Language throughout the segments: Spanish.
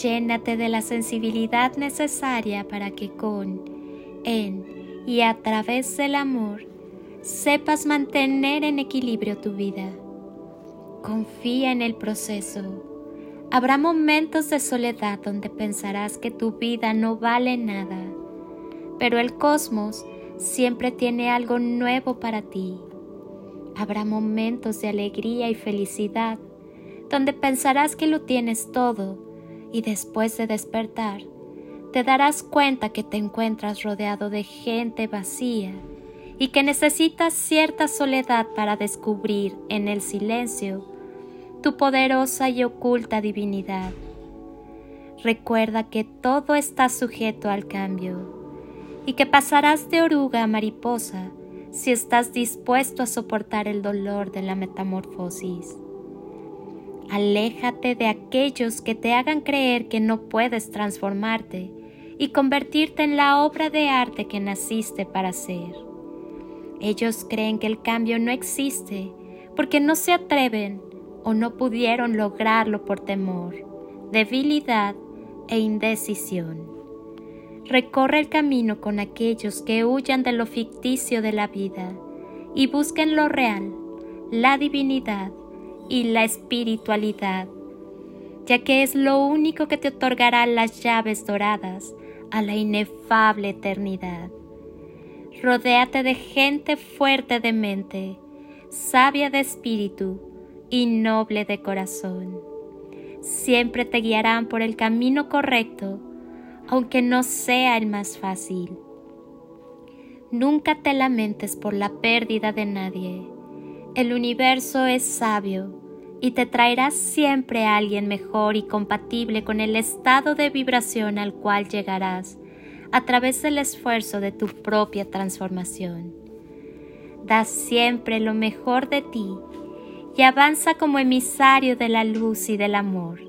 Llénate de la sensibilidad necesaria para que con, en y a través del amor sepas mantener en equilibrio tu vida. Confía en el proceso. Habrá momentos de soledad donde pensarás que tu vida no vale nada, pero el cosmos siempre tiene algo nuevo para ti. Habrá momentos de alegría y felicidad donde pensarás que lo tienes todo y después de despertar te darás cuenta que te encuentras rodeado de gente vacía y que necesitas cierta soledad para descubrir en el silencio tu poderosa y oculta divinidad. Recuerda que todo está sujeto al cambio y que pasarás de oruga a mariposa si estás dispuesto a soportar el dolor de la metamorfosis. Aléjate de aquellos que te hagan creer que no puedes transformarte y convertirte en la obra de arte que naciste para ser. Ellos creen que el cambio no existe porque no se atreven o no pudieron lograrlo por temor, debilidad e indecisión. Recorre el camino con aquellos que huyan de lo ficticio de la vida y busquen lo real, la divinidad y la espiritualidad, ya que es lo único que te otorgará las llaves doradas a la inefable eternidad. Rodéate de gente fuerte de mente, sabia de espíritu y noble de corazón. Siempre te guiarán por el camino correcto aunque no sea el más fácil. Nunca te lamentes por la pérdida de nadie. El universo es sabio y te traerá siempre a alguien mejor y compatible con el estado de vibración al cual llegarás a través del esfuerzo de tu propia transformación. Da siempre lo mejor de ti y avanza como emisario de la luz y del amor.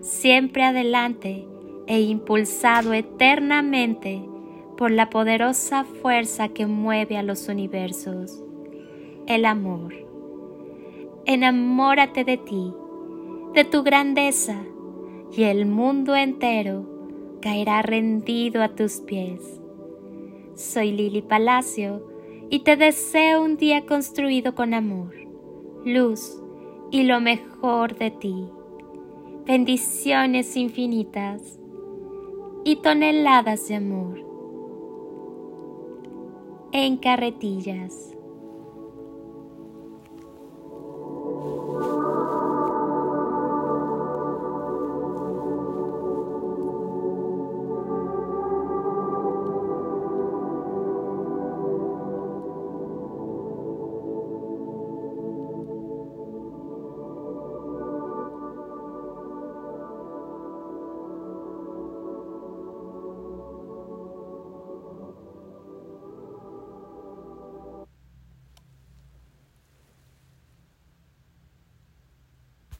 Siempre adelante e impulsado eternamente por la poderosa fuerza que mueve a los universos, el amor. Enamórate de ti, de tu grandeza, y el mundo entero caerá rendido a tus pies. Soy Lili Palacio y te deseo un día construido con amor, luz y lo mejor de ti. Bendiciones infinitas y toneladas de amor en carretillas.